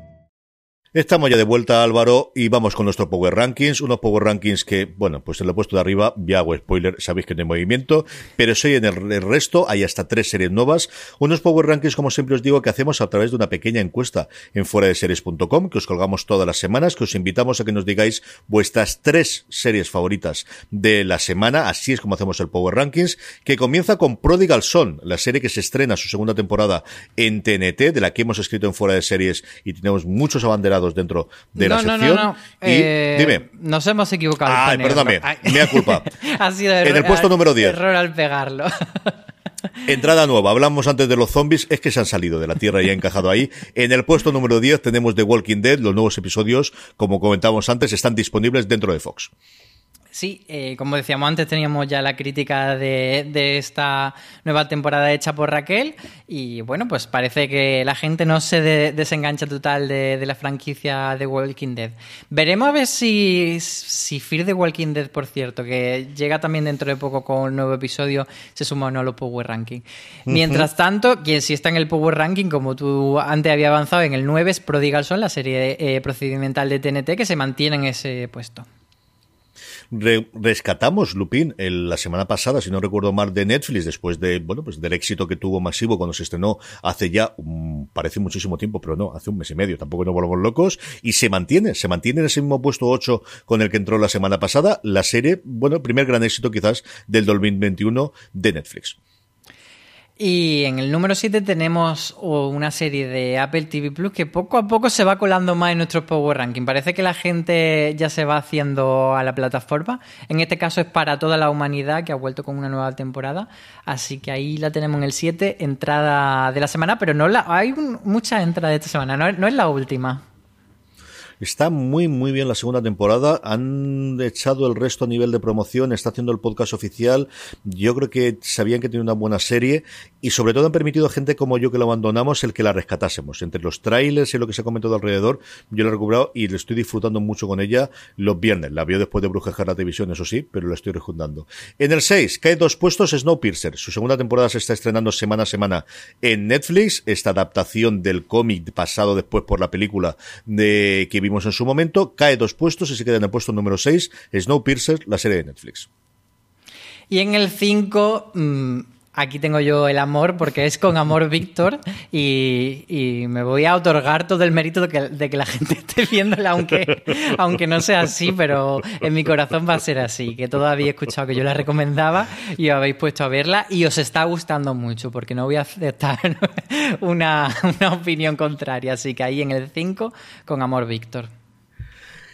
Speaker 1: Estamos ya de vuelta, Álvaro, y vamos con nuestro Power Rankings. Unos Power Rankings que, bueno, pues en lo puesto de arriba, ya hago spoiler, sabéis que no hay movimiento, pero soy en el, el resto, hay hasta tres series nuevas. Unos Power Rankings, como siempre os digo, que hacemos a través de una pequeña encuesta en fuera de series.com, que os colgamos todas las semanas, que os invitamos a que nos digáis vuestras tres series favoritas de la semana. Así es como hacemos el Power Rankings, que comienza con Prodigal Son, la serie que se estrena su segunda temporada en TNT, de la que hemos escrito en fuera de series y tenemos muchos abanderados dentro de la
Speaker 2: no, no,
Speaker 1: sección.
Speaker 2: no, no.
Speaker 1: Y
Speaker 2: Eh,
Speaker 1: dime.
Speaker 2: Nos hemos equivocado.
Speaker 1: Perdóname, mea culpa.
Speaker 2: ha sido
Speaker 1: En el puesto número 10.
Speaker 2: Error al pegarlo.
Speaker 1: Entrada nueva, hablamos antes de los zombies, es que se han salido de la Tierra y han encajado ahí. En el puesto número 10 tenemos The Walking Dead, los nuevos episodios, como comentábamos antes, están disponibles dentro de Fox.
Speaker 2: Sí, eh, como decíamos antes, teníamos ya la crítica de, de esta nueva temporada hecha por Raquel y bueno, pues parece que la gente no se de- desengancha total de, de la franquicia de Walking Dead. Veremos a ver si, si Fear the Walking Dead, por cierto, que llega también dentro de poco con un nuevo episodio, se suma o no a los Power Ranking. Mientras tanto, quien sí está en el Power Ranking, como tú antes había avanzado en el 9, es Prodigal Son, la serie eh, procedimental de TNT, que se mantiene en ese puesto.
Speaker 1: Re- rescatamos Lupin el- la semana pasada, si no recuerdo mal, de Netflix, después de, bueno, pues del éxito que tuvo masivo cuando se estrenó hace ya, parece muchísimo tiempo, pero no, hace un mes y medio, tampoco nos volvamos locos, y se mantiene, se mantiene en ese mismo puesto 8 con el que entró la semana pasada, la serie, bueno, primer gran éxito quizás del 2021 de Netflix.
Speaker 2: Y en el número 7 tenemos una serie de Apple TV Plus que poco a poco se va colando más en nuestro Power Ranking. Parece que la gente ya se va haciendo a la plataforma. En este caso es para toda la humanidad que ha vuelto con una nueva temporada. Así que ahí la tenemos en el 7, entrada de la semana, pero no la, hay un- muchas entradas de esta semana, no, no es la última.
Speaker 1: Está muy, muy bien la segunda temporada. Han echado el resto a nivel de promoción. Está haciendo el podcast oficial. Yo creo que sabían que tenía una buena serie. Y sobre todo han permitido a gente como yo que la abandonamos el que la rescatásemos. Entre los trailers y lo que se ha comentado alrededor, yo la he recuperado y le estoy disfrutando mucho con ella los viernes. La vio después de Brujas la televisión, eso sí, pero la estoy rejuntando. En el 6, cae dos puestos Snowpiercer. Su segunda temporada se está estrenando semana a semana en Netflix. Esta adaptación del cómic pasado después por la película de que en su momento, cae dos puestos y se queda en el puesto número 6, Snowpiercer, la serie de Netflix.
Speaker 2: Y en el 5, mm, aquí tengo yo el amor, porque es con amor Víctor, y, me voy a otorgar todo el mérito de que, la gente esté viéndola, aunque, aunque no sea así, pero en mi corazón va a ser así, que todo habéis escuchado que yo la recomendaba y os habéis puesto a verla y os está gustando mucho, porque no voy a aceptar una, una opinión contraria. Así que ahí en el 5, con amor Víctor.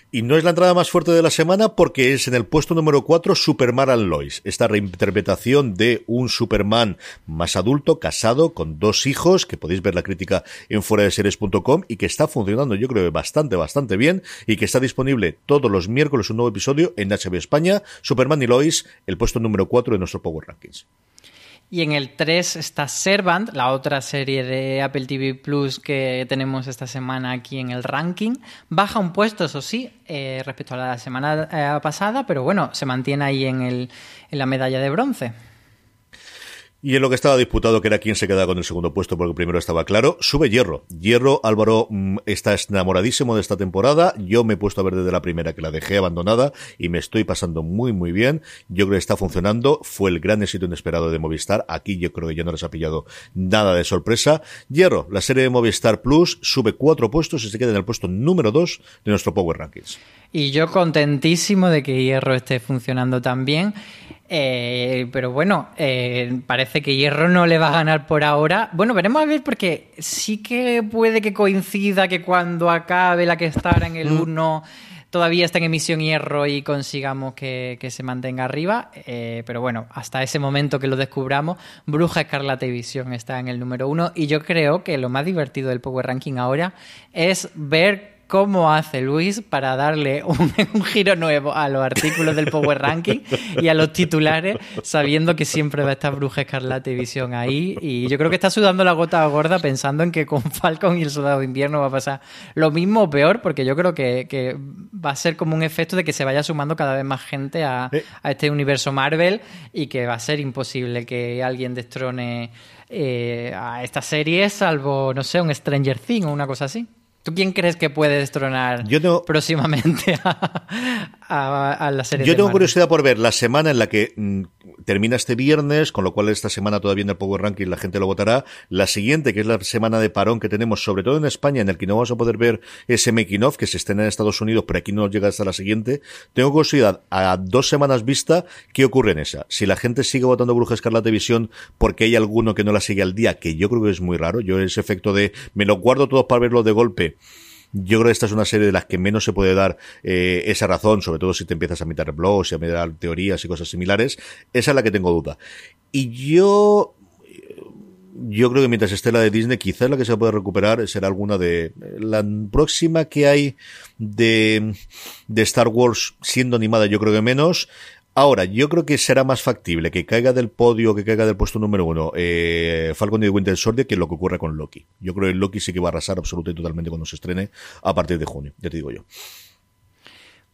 Speaker 1: Y no es la entrada más fuerte de la semana porque es en el puesto número 4 Superman and Lois. Esta reinterpretación de un Superman más adulto, casado, con dos hijos, que podéis ver la crítica en fuera de series.com y que está funcionando yo creo bastante, bastante bien y que está disponible todos los miércoles un nuevo episodio en HBO España. Superman y Lois, el puesto número 4 de nuestro Power Rankings.
Speaker 2: Y en el 3 está Servant, la otra serie de Apple TV Plus que tenemos esta semana aquí en el ranking. Baja un puesto, eso sí, eh, respecto a la semana eh, pasada, pero bueno, se mantiene ahí en, el, en la medalla de bronce.
Speaker 1: Y en lo que estaba disputado, que era quién se quedaba con el segundo puesto, porque primero estaba claro, sube Hierro. Hierro, Álvaro mm, está enamoradísimo de esta temporada. Yo me he puesto a ver desde la primera que la dejé abandonada y me estoy pasando muy, muy bien. Yo creo que está funcionando. Fue el gran éxito inesperado de Movistar. Aquí yo creo que ya no les ha pillado nada de sorpresa. Hierro, la serie de Movistar Plus, sube cuatro puestos y se queda en el puesto número dos de nuestro Power Rankings.
Speaker 2: Y yo contentísimo de que Hierro esté funcionando tan bien. Eh, pero bueno, eh, parece que Hierro no le va a ganar por ahora. Bueno, veremos a ver porque sí que puede que coincida que cuando acabe la que estará en el 1 todavía está en emisión Hierro y consigamos que, que se mantenga arriba. Eh, pero bueno, hasta ese momento que lo descubramos, Bruja Escarlata y Visión está en el número 1 y yo creo que lo más divertido del Power Ranking ahora es ver cómo hace Luis para darle un, un, giro nuevo a los artículos del Power Ranking y a los titulares, sabiendo que siempre va a estar Bruja Escarlata y Visión ahí. Y yo creo que está sudando la gota gorda pensando en que con Falcon y el Soldado de Invierno va a pasar lo mismo o peor, porque yo creo que, que va a ser como un efecto de que se vaya sumando cada vez más gente a, a este universo Marvel y que va a ser imposible que alguien destrone eh, a esta serie, salvo, no sé, un Stranger Thing o una cosa así. ¿Tú quién crees que puede destronar
Speaker 1: Yo tengo-
Speaker 2: próximamente a, a- a la serie
Speaker 1: Yo
Speaker 2: de
Speaker 1: tengo
Speaker 2: Marvel?
Speaker 1: curiosidad por ver la semana en la que mm, termina este viernes, con lo cual esta semana todavía en el Power Ranking la gente lo votará. La siguiente, que es la semana de parón que tenemos, sobre todo en España, en el que no vamos a poder ver ese making of que se estrena en Estados Unidos, pero aquí no nos llega hasta la siguiente. Tengo curiosidad, a dos semanas vista, ¿qué ocurre en esa? Si la gente sigue votando Bruja Escarlata Visión porque hay alguno que no la sigue al día, que yo creo que es muy raro. Yo ese efecto de me lo guardo todos para verlo de golpe. Yo creo que esta es una serie de las que menos se puede dar eh, esa razón, sobre todo si te empiezas a mirar blogs y a mirar teorías y cosas similares. Esa es la que tengo duda. Y yo yo creo que mientras esté la de Disney, quizás la que se puede recuperar será alguna de la próxima que hay de, de Star Wars siendo animada, yo creo que menos. Ahora, yo creo que será más factible que caiga del podio, que caiga del puesto número uno, eh, Falcon y Winter Soldier, que lo que ocurre con Loki. Yo creo que Loki sí que va a arrasar absoluta y totalmente cuando se estrene a partir de junio, ya te digo yo.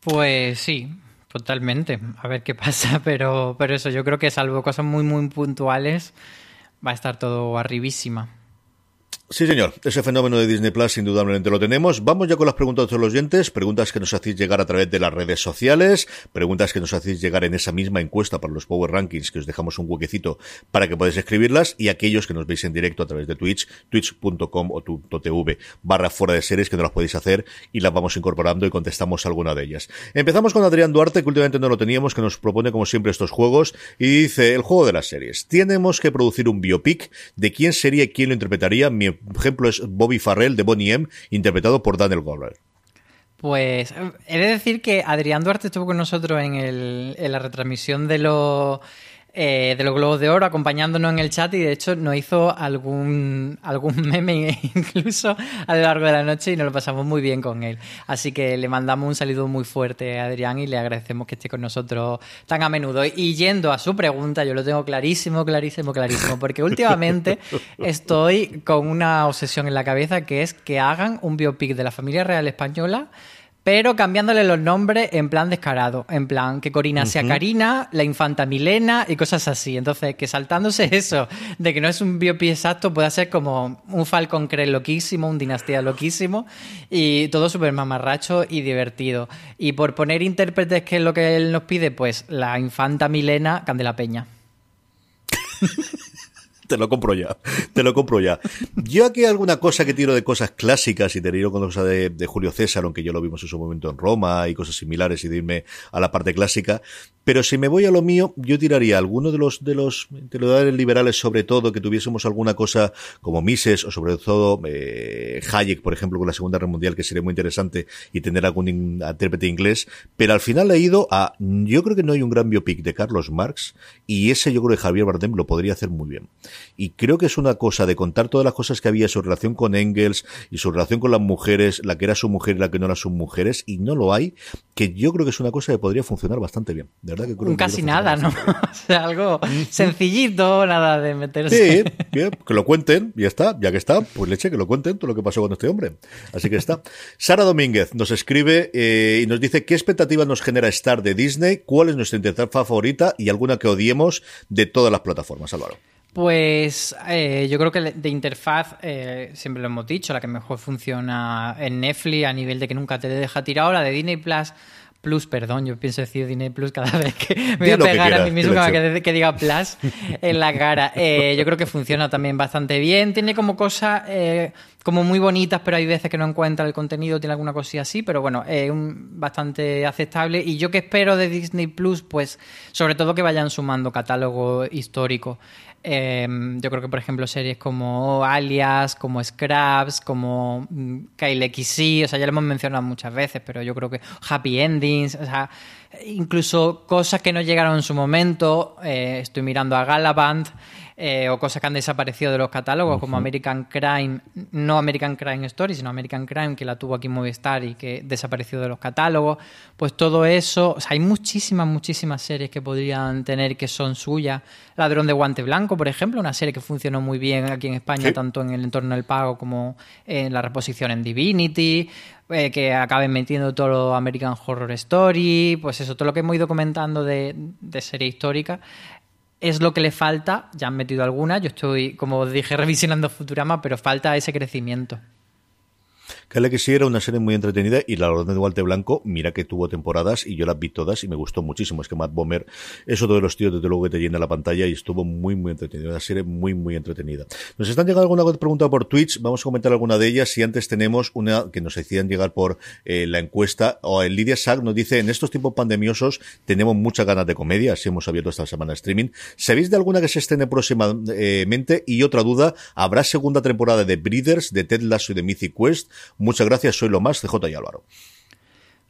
Speaker 2: Pues sí, totalmente. A ver qué pasa, pero, pero eso, yo creo que salvo cosas muy, muy puntuales, va a estar todo arribísima.
Speaker 1: Sí, señor. Ese fenómeno de Disney Plus indudablemente lo tenemos. Vamos ya con las preguntas de los oyentes, preguntas que nos hacéis llegar a través de las redes sociales, preguntas que nos hacéis llegar en esa misma encuesta para los Power Rankings, que os dejamos un huequecito para que podáis escribirlas, y aquellos que nos veis en directo a través de Twitch, twitch.com o tu.tv barra fuera de series, que no las podéis hacer y las vamos incorporando y contestamos alguna de ellas. Empezamos con Adrián Duarte, que últimamente no lo teníamos, que nos propone como siempre estos juegos, y dice, el juego de las series. Tenemos que producir un biopic de quién sería y quién lo interpretaría. Ejemplo es Bobby Farrell de Bonnie M, interpretado por Daniel Glover.
Speaker 2: Pues eh, he de decir que Adrián Duarte estuvo con nosotros en, el- en la retransmisión de los eh, de los Globos de Oro, acompañándonos en el chat y de hecho nos hizo algún, algún meme incluso a lo largo de la noche y nos lo pasamos muy bien con él. Así que le mandamos un saludo muy fuerte a Adrián y le agradecemos que esté con nosotros tan a menudo. Y yendo a su pregunta, yo lo tengo clarísimo, clarísimo, clarísimo, porque últimamente estoy con una obsesión en la cabeza que es que hagan un biopic de la familia real española pero cambiándole los nombres en plan descarado. En plan, que Corina sea Karina, la infanta Milena y cosas así. Entonces, que saltándose eso de que no es un biopic exacto, puede ser como un Falcon Crest loquísimo, un Dinastía loquísimo y todo súper mamarracho y divertido. Y por poner intérpretes, que es lo que él nos pide, pues la infanta Milena, Candela Peña.
Speaker 1: Te lo compro ya, te lo compro ya. Yo aquí alguna cosa que tiro de cosas clásicas y te tiro con cosas de, de Julio César, aunque ya lo vimos en su momento en Roma y cosas similares y de irme a la parte clásica. Pero si me voy a lo mío, yo tiraría alguno de los de los intelectuales liberales, sobre todo, que tuviésemos alguna cosa como Mises o sobre todo eh, Hayek, por ejemplo, con la Segunda Guerra Mundial, que sería muy interesante y tener algún in- intérprete inglés. Pero al final he ido a, yo creo que no hay un gran biopic de Carlos Marx y ese yo creo que Javier Bardem lo podría hacer muy bien. Y creo que es una cosa de contar todas las cosas que había, su relación con Engels y su relación con las mujeres, la que era su mujer y la que no era sus mujeres, y no lo hay, que yo creo que es una cosa que podría funcionar bastante bien. De verdad que creo que
Speaker 2: casi nada, ¿no? o sea, algo sencillito, nada de meterse.
Speaker 1: Sí, bien, que lo cuenten, ya está, ya que está, pues leche, que lo cuenten todo lo que pasó con este hombre. Así que está. Sara Domínguez nos escribe eh, y nos dice qué expectativa nos genera Star de Disney, cuál es nuestra interfaz favorita y alguna que odiemos de todas las plataformas, Álvaro.
Speaker 2: Pues eh, yo creo que de interfaz, eh, siempre lo hemos dicho, la que mejor funciona en Netflix a nivel de que nunca te deja tirado, la de Disney Plus. Plus, perdón, yo pienso decir Disney Plus cada vez que me voy a
Speaker 1: que
Speaker 2: pegar a mí mismo vez que diga Plus en la cara. Eh, yo creo que funciona también bastante bien. Tiene como cosas eh, como muy bonitas, pero hay veces que no encuentra el contenido, tiene alguna cosilla así, pero bueno, es un- bastante aceptable. Y yo que espero de Disney Plus, pues sobre todo que vayan sumando catálogo histórico. Eh, yo creo que, por ejemplo, series como Alias, como Scraps, como mm, Kyle XC, o sea, ya lo hemos mencionado muchas veces, pero yo creo que Happy Endings, o sea, incluso cosas que no llegaron en su momento, eh, estoy mirando a Galaband, eh, o cosas que han desaparecido de los catálogos, como American Crime, no American Crime Story, sino American Crime, que la tuvo aquí Movistar y que desapareció de los catálogos, pues todo eso, o sea, hay muchísimas, muchísimas series que podrían tener que son suyas. Ladrón de Guante Blanco, por ejemplo, una serie que funcionó muy bien aquí en España,
Speaker 1: Sí.
Speaker 2: tanto en el entorno del pago como en la reposición en Divinity, eh, que acaben metiendo todo lo American Horror Story, pues eso, todo lo que hemos ido comentando de, de serie histórica. Es lo que le falta, ya han metido algunas, yo estoy, como dije, revisionando Futurama, pero falta ese crecimiento.
Speaker 1: Que que sí era una serie muy entretenida y la Orden de Guante Blanco, mira que tuvo temporadas y yo las vi todas y me gustó muchísimo. Es que Matt Bomer es otro de los tíos desde luego que te llena la pantalla y estuvo muy muy entretenida. Una serie muy muy entretenida. Nos están llegando alguna pregunta por Twitch, vamos a comentar alguna de ellas y antes tenemos una que nos decían llegar por eh, la encuesta o Lidia Sack nos dice en estos tiempos pandemiosos tenemos muchas ganas de comedia, así hemos abierto esta semana streaming. ¿Sabéis de alguna que se estrene próximamente? Y otra duda, ¿habrá segunda temporada de Breeders, de Ted Lasso y de Mythic Quest? Muchas gracias, soy lo más, CJ y Álvaro.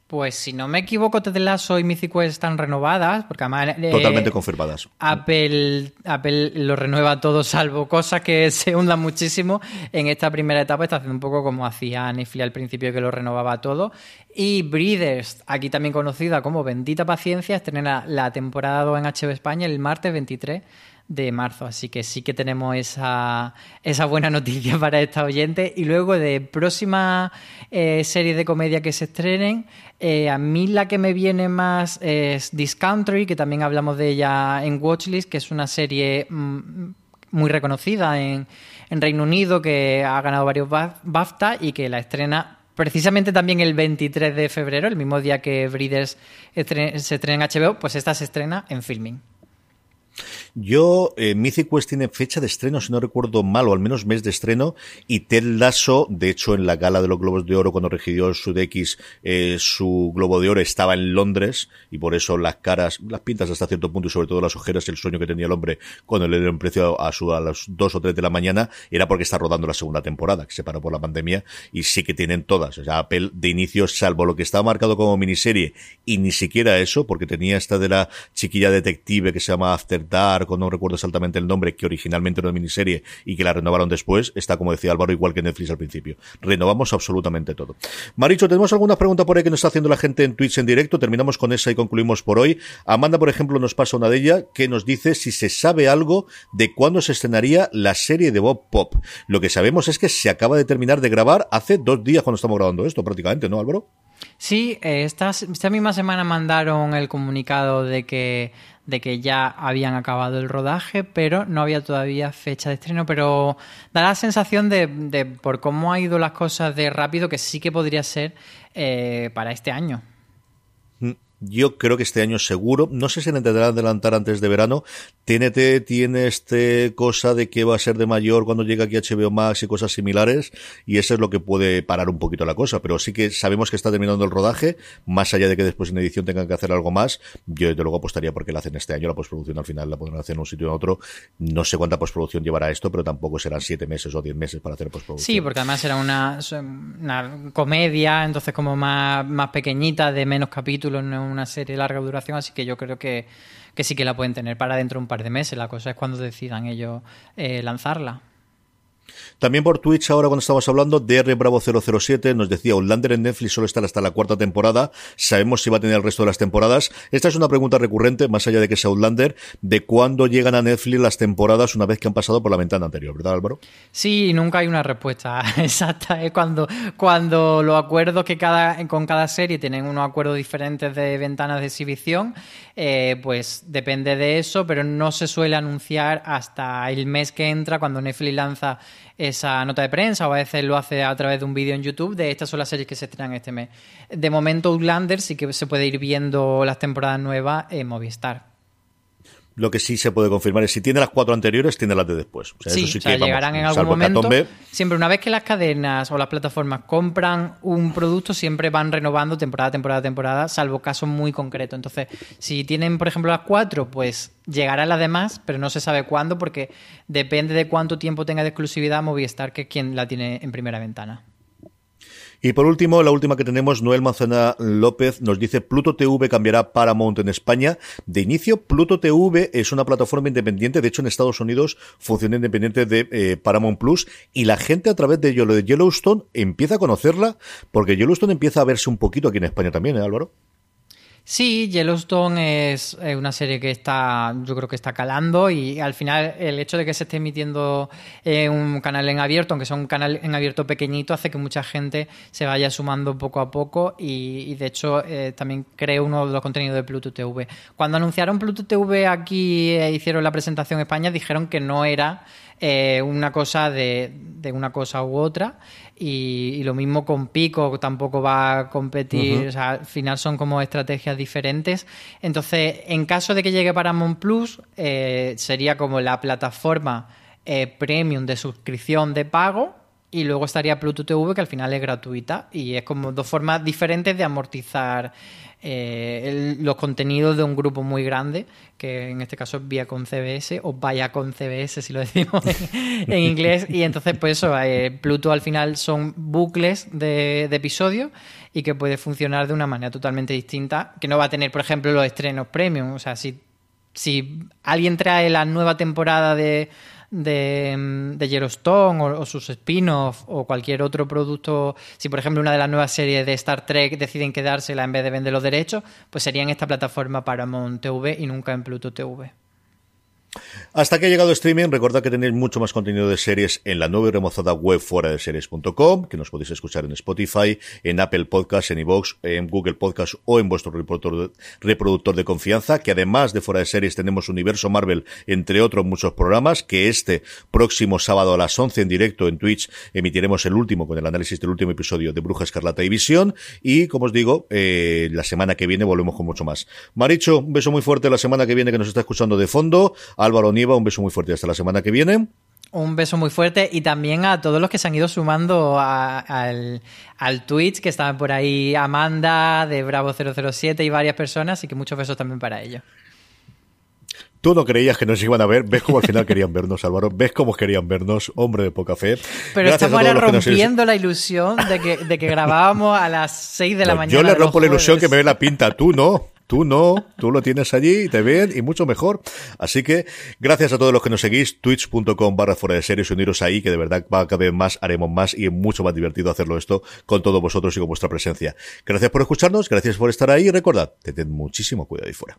Speaker 2: Pues si no me equivoco, Ted Lasso y Mythic Quest están renovadas, porque además... eh,
Speaker 1: Totalmente confirmadas.
Speaker 2: Apple, Apple lo renueva todo, salvo cosas que se hundan muchísimo. En esta primera etapa está haciendo un poco como hacía Netflix al principio, que lo renovaba todo. Y Breeders, aquí también conocida como Bendita Paciencia, estrena la temporada 2 en HBO España el martes 23 de marzo. Así que sí que tenemos esa, esa buena noticia para esta oyente. Y luego de próxima eh, serie de comedia que se estrenen, eh, a mí la que me viene más es This Country, que también hablamos de ella en Watchlist, que es una serie mm, muy reconocida en, en Reino Unido, que ha ganado varios Baf- BAFTA y que la estrena precisamente también el 23 de febrero, el mismo día que Breeders se estrena en HBO, pues esta se estrena en filming.
Speaker 1: Yo, eh, Mythic Quest tiene fecha de estreno, si no recuerdo mal, o al menos mes de estreno, y Ted Lasso, de hecho, en la gala de los Globos de Oro, cuando recibió Sudeikis eh, su Globo de Oro, estaba en Londres, y por eso las caras, las pintas hasta cierto punto, y sobre todo las ojeras, el sueño que tenía el hombre cuando le dieron precio a, su, a las dos o tres de la mañana, era porque está rodando la segunda temporada, que se paró por la pandemia, y sí que tienen todas. O sea, Apple, de inicio, salvo lo que estaba marcado como miniserie, y ni siquiera eso, porque tenía esta de la chiquilla detective que se llama After Dark, no recuerdo exactamente el nombre, que originalmente era una miniserie y que la renovaron después, está como decía Álvaro, igual que Netflix al principio. Renovamos absolutamente todo. Maricho, tenemos alguna pregunta por ahí que nos está haciendo la gente en Twitch en directo. Terminamos con esa y concluimos por hoy. Amanda, por ejemplo, nos pasa una de ellas que nos dice si se sabe algo de cuándo se estrenaría la serie de Bob Pop. Lo que sabemos es que se acaba de terminar de grabar hace dos días cuando estamos grabando esto, prácticamente, ¿no, Álvaro?
Speaker 2: Sí, eh, esta, misma semana mandaron el comunicado de que, de que ya habían acabado el rodaje, pero no había todavía fecha de estreno. Pero da la sensación de, de por cómo ha ido las cosas de rápido, que sí que podría ser eh, para este año.
Speaker 1: Yo creo que este año seguro, no sé si le intentarán adelantar antes de verano. TNT tiene este cosa de que va a ser de mayor cuando llega aquí HBO Max y cosas similares, y eso es lo que puede parar un poquito la cosa. Pero sí que sabemos que está terminando el rodaje, más allá de que después en edición tengan que hacer algo más. Yo desde luego apostaría porque la hacen este año, la postproducción al final la podrán hacer en un sitio o en otro. No sé cuánta postproducción llevará esto, pero tampoco serán siete meses o diez meses para hacer postproducción.
Speaker 2: Sí, porque además era una, una comedia, entonces como más, más pequeñita, de menos capítulos, no una serie de larga duración, así que yo creo que, que sí que la pueden tener para dentro de un par de meses. La cosa es cuando decidan ellos eh, lanzarla.
Speaker 1: También por Twitch, ahora cuando estamos hablando, DR Bravo 007 nos decía, Outlander en Netflix solo está hasta la cuarta temporada. Sabemos si va a tener el resto de las temporadas. Esta es una pregunta recurrente, más allá de que sea Outlander, de cuándo llegan a Netflix las temporadas una vez que han pasado por la ventana anterior, ¿verdad, Álvaro?
Speaker 2: Sí, nunca hay una respuesta exacta. Es cuando, cuando los acuerdos que cada, con cada serie tienen unos acuerdos diferentes de ventanas de exhibición, eh, pues depende de eso, pero no se suele anunciar hasta el mes que entra cuando Netflix lanza esa nota de prensa o a veces lo hace a través de un vídeo en YouTube de estas son las series que se estrenan este mes. De momento Outlander sí que se puede ir viendo las temporadas nuevas en Movistar.
Speaker 1: Lo que sí se puede confirmar es si tiene las cuatro anteriores, tiene las de después. O sea,
Speaker 2: sí,
Speaker 1: eso sí
Speaker 2: o sea,
Speaker 1: que, vamos,
Speaker 2: llegarán en algún momento. Siempre una vez que las cadenas o las plataformas compran un producto, siempre van renovando temporada, temporada, temporada, salvo casos muy concretos. Entonces, si tienen, por ejemplo, las cuatro, pues llegarán las demás, pero no se sabe cuándo porque depende de cuánto tiempo tenga de exclusividad Movistar, que es quien la tiene en primera ventana.
Speaker 1: Y por último, la última que tenemos, Noel Manzana López nos dice Pluto TV cambiará Paramount en España. De inicio, Pluto TV es una plataforma independiente, de hecho en Estados Unidos funciona independiente de eh, Paramount Plus y la gente a través de de Yellowstone empieza a conocerla porque Yellowstone empieza a verse un poquito aquí en España también, ¿eh, Álvaro?
Speaker 2: Sí, Yellowstone es eh, una serie que está, yo creo que está calando y al final el hecho de que se esté emitiendo en un canal en abierto, aunque sea un canal en abierto pequeñito, hace que mucha gente se vaya sumando poco a poco y, de hecho eh, también creo uno de los contenidos de Pluto TV. Cuando anunciaron Pluto TV aquí e hicieron la presentación en España, dijeron que no era eh, una cosa de, de una cosa u otra y, y lo mismo con Pico tampoco va a competir, o sea, al final son como estrategias diferentes. Entonces, en caso de que llegue Paramount Plus, eh, sería como la plataforma eh, premium de suscripción de pago y luego estaría Pluto TV que al final es gratuita y es como dos formas diferentes de amortizar eh, los contenidos de un grupo muy grande que en este caso es Viacom CBS o Viacom CBS si lo decimos en, en inglés. Y entonces pues eso eh, Pluto al final son bucles de, de episodios y que puede funcionar de una manera totalmente distinta que no va a tener por ejemplo los estrenos premium. O sea si si alguien trae la nueva temporada de, de, mm, de Yellowstone o, o sus spin-off o cualquier otro producto, si por ejemplo una de las nuevas series de Star Trek deciden quedársela en vez de vender los derechos, pues sería en esta plataforma Paramount TV y nunca en Pluto TV.
Speaker 1: Hasta que ha llegado streaming, recordad que tenéis mucho más contenido de series en la nueva y remozada web fuera de series.com, que nos podéis escuchar en Spotify, en Apple Podcasts, en iVoox, en Google Podcasts o en vuestro reproductor de, confianza, que además de fuera de series tenemos Universo Marvel, entre otros muchos programas, que este próximo sábado a las 11 en directo en Twitch emitiremos el último con el análisis del último episodio de Bruja Escarlata y Visión, y como os digo, eh, la semana que viene volvemos con mucho más. Maricho, un beso muy fuerte la semana que viene que nos está escuchando de fondo. Álvaro Nieva, un beso muy fuerte hasta la semana que viene.
Speaker 2: Un beso muy fuerte y también a todos los que se han ido sumando a- al, al Twitch, que estaban por ahí Amanda de Bravo 007 y varias personas, así que muchos besos también para ellos.
Speaker 1: Tú no creías que nos iban a ver, ves cómo al final querían vernos, Álvaro, ves cómo querían vernos, hombre de poca fe.
Speaker 2: Pero
Speaker 1: Gracias
Speaker 2: estamos ahora
Speaker 1: nos-
Speaker 2: rompiendo la ilusión de que, de que grabábamos a las 6 de la
Speaker 1: No,
Speaker 2: mañana.
Speaker 1: Yo le rompo la ilusión que me ve la pinta, tú no. Tú no, tú lo tienes allí te ven y mucho mejor. Así que gracias a todos los que nos seguís, twitch.com barra fuera de series, uniros ahí, que de verdad va cada vez más, haremos más y es mucho más divertido hacerlo esto con todos vosotros y con vuestra presencia. Gracias por escucharnos, gracias por estar ahí y recordad, tened muchísimo cuidado ahí fuera.